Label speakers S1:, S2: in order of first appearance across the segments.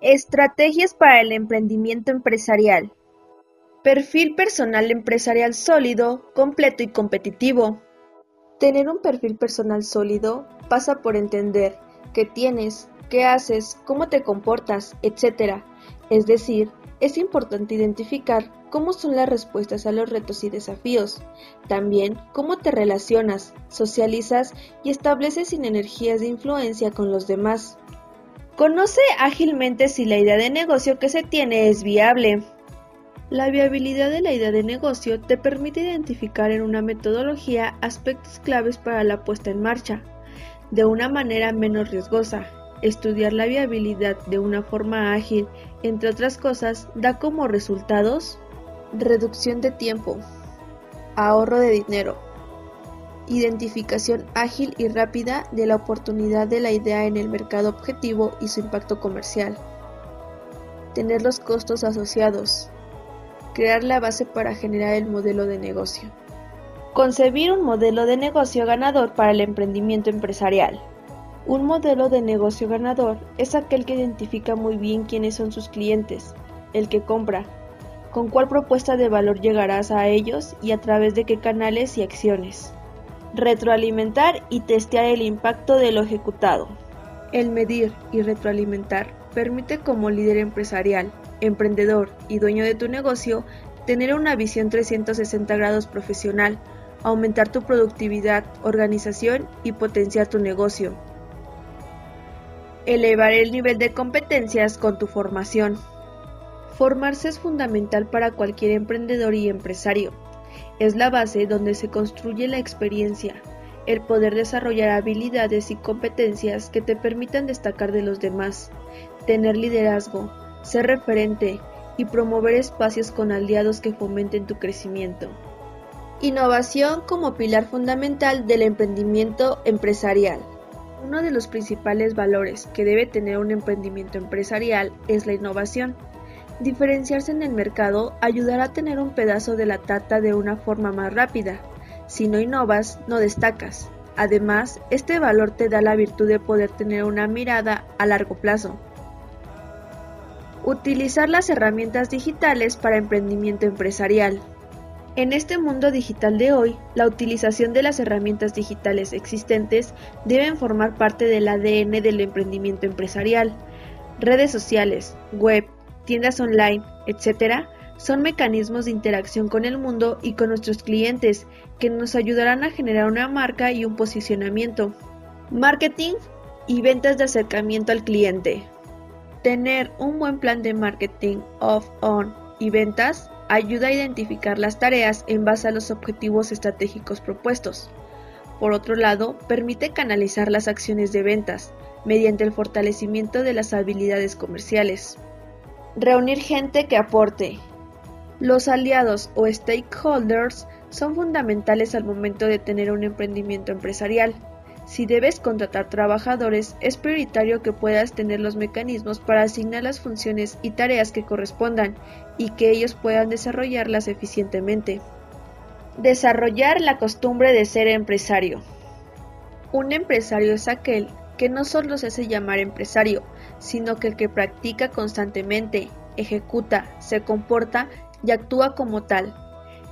S1: Estrategias para el emprendimiento empresarial. Perfil personal empresarial sólido, completo y competitivo. Tener un perfil personal sólido pasa por entender qué tienes, qué haces, cómo te comportas, etc. Es decir, es importante identificar cómo son las respuestas a los retos y desafíos, también cómo te relacionas, socializas y estableces sinergias de influencia con los demás. Conoce ágilmente si la idea de negocio que se tiene es viable. La viabilidad de la idea de negocio te permite identificar en una metodología aspectos claves para la puesta en marcha, de una manera menos riesgosa. Estudiar la viabilidad de una forma ágil, entre otras cosas, da como resultados reducción de tiempo, ahorro de dinero, Identificación ágil y rápida de la oportunidad de la idea en el mercado objetivo y su impacto comercial. Tener los costos asociados. Crear la base para generar el modelo de negocio. Concebir un modelo de negocio ganador para el emprendimiento empresarial. Un modelo de negocio ganador es aquel que identifica muy bien quiénes son sus clientes, el que compra, con cuál propuesta de valor llegarás a ellos y a través de qué canales y acciones. Retroalimentar y testear el impacto de lo ejecutado. El medir y retroalimentar permite como líder empresarial, emprendedor y dueño de tu negocio tener una visión 360 grados profesional, aumentar tu productividad, organización y potenciar tu negocio. Elevar el nivel de competencias con tu formación. Formarse es fundamental para cualquier emprendedor y empresario es la base donde se construye la experiencia, el poder desarrollar habilidades y competencias que te permitan destacar de los demás, tener liderazgo, ser referente y promover espacios con aliados que fomenten tu crecimiento. Innovación como pilar fundamental del emprendimiento empresarial. Uno de los principales valores que debe tener un emprendimiento empresarial es la innovación. Diferenciarse en el mercado ayudará a tener un pedazo de la tarta de una forma más rápida. Si no innovas, no destacas. Además, este valor te da la virtud de poder tener una mirada a largo plazo. Utilizar las herramientas digitales para emprendimiento empresarial. En este mundo digital de hoy, la utilización de las herramientas digitales existentes deben formar parte del ADN del emprendimiento empresarial. Redes sociales, web, tiendas online, etc., son mecanismos de interacción con el mundo y con nuestros clientes que nos ayudarán a generar una marca y un posicionamiento. Marketing y ventas de acercamiento al cliente. Tener un buen plan de marketing off, on y ventas ayuda a identificar las tareas en base a los objetivos estratégicos propuestos. Por otro lado, permite canalizar las acciones de ventas mediante el fortalecimiento de las habilidades comerciales. Reunir gente que aporte. Los aliados o stakeholders son fundamentales al momento de tener un emprendimiento empresarial. Si debes contratar trabajadores, es prioritario que puedas tener los mecanismos para asignar las funciones y tareas que correspondan y que ellos puedan desarrollarlas eficientemente. Desarrollar la costumbre de ser empresario. Un empresario es aquel que no solo se hace llamar empresario, sino que el que practica constantemente, ejecuta, se comporta y actúa como tal.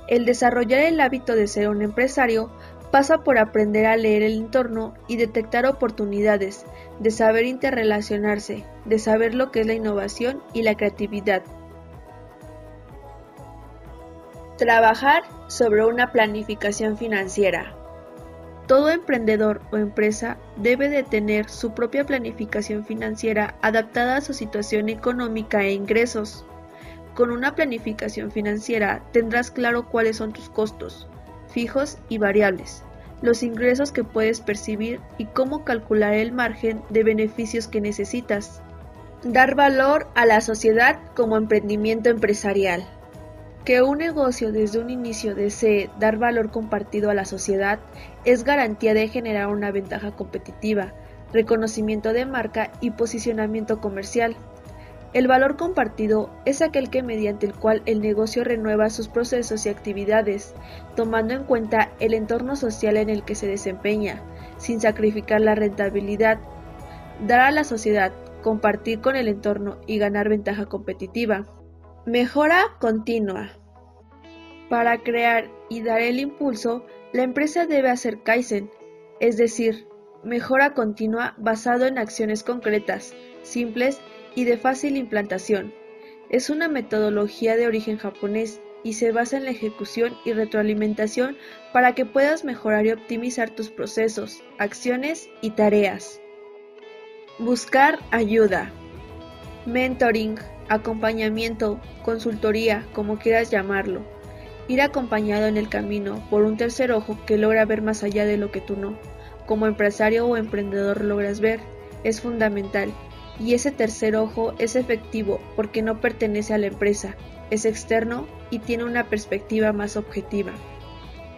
S1: El desarrollar el hábito de ser un empresario pasa por aprender a leer el entorno y detectar oportunidades, de saber interrelacionarse, de saber lo que es la innovación y la creatividad. Trabajar sobre una planificación financiera. Todo emprendedor o empresa debe de tener su propia planificación financiera adaptada a su situación económica e ingresos. Con una planificación financiera tendrás claro cuáles son tus costos, fijos y variables, los ingresos que puedes percibir y cómo calcular el margen de beneficios que necesitas. Dar valor a la sociedad como emprendimiento empresarial. Que un negocio desde un inicio desee dar valor compartido a la sociedad es garantía de generar una ventaja competitiva, reconocimiento de marca y posicionamiento comercial. El valor compartido es aquel que mediante el cual el negocio renueva sus procesos y actividades, tomando en cuenta el entorno social en el que se desempeña, sin sacrificar la rentabilidad. Dar a la sociedad compartir con el entorno y ganar ventaja competitiva. Mejora continua. Para crear y dar el impulso, la empresa debe hacer Kaizen, es decir, mejora continua basado en acciones concretas, simples y de fácil implantación. Es una metodología de origen japonés y se basa en la ejecución y retroalimentación para que puedas mejorar y optimizar tus procesos, acciones y tareas. Buscar ayuda. Mentoring, acompañamiento, consultoría, como quieras llamarlo. Ir acompañado en el camino por un tercer ojo que logra ver más allá de lo que tú no, como empresario o emprendedor logras ver, es fundamental. Y ese tercer ojo es efectivo porque no pertenece a la empresa, es externo y tiene una perspectiva más objetiva.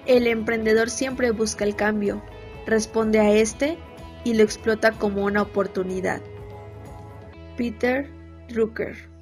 S1: El emprendedor siempre busca el cambio, responde a este y lo explota como una oportunidad. Peter Drucker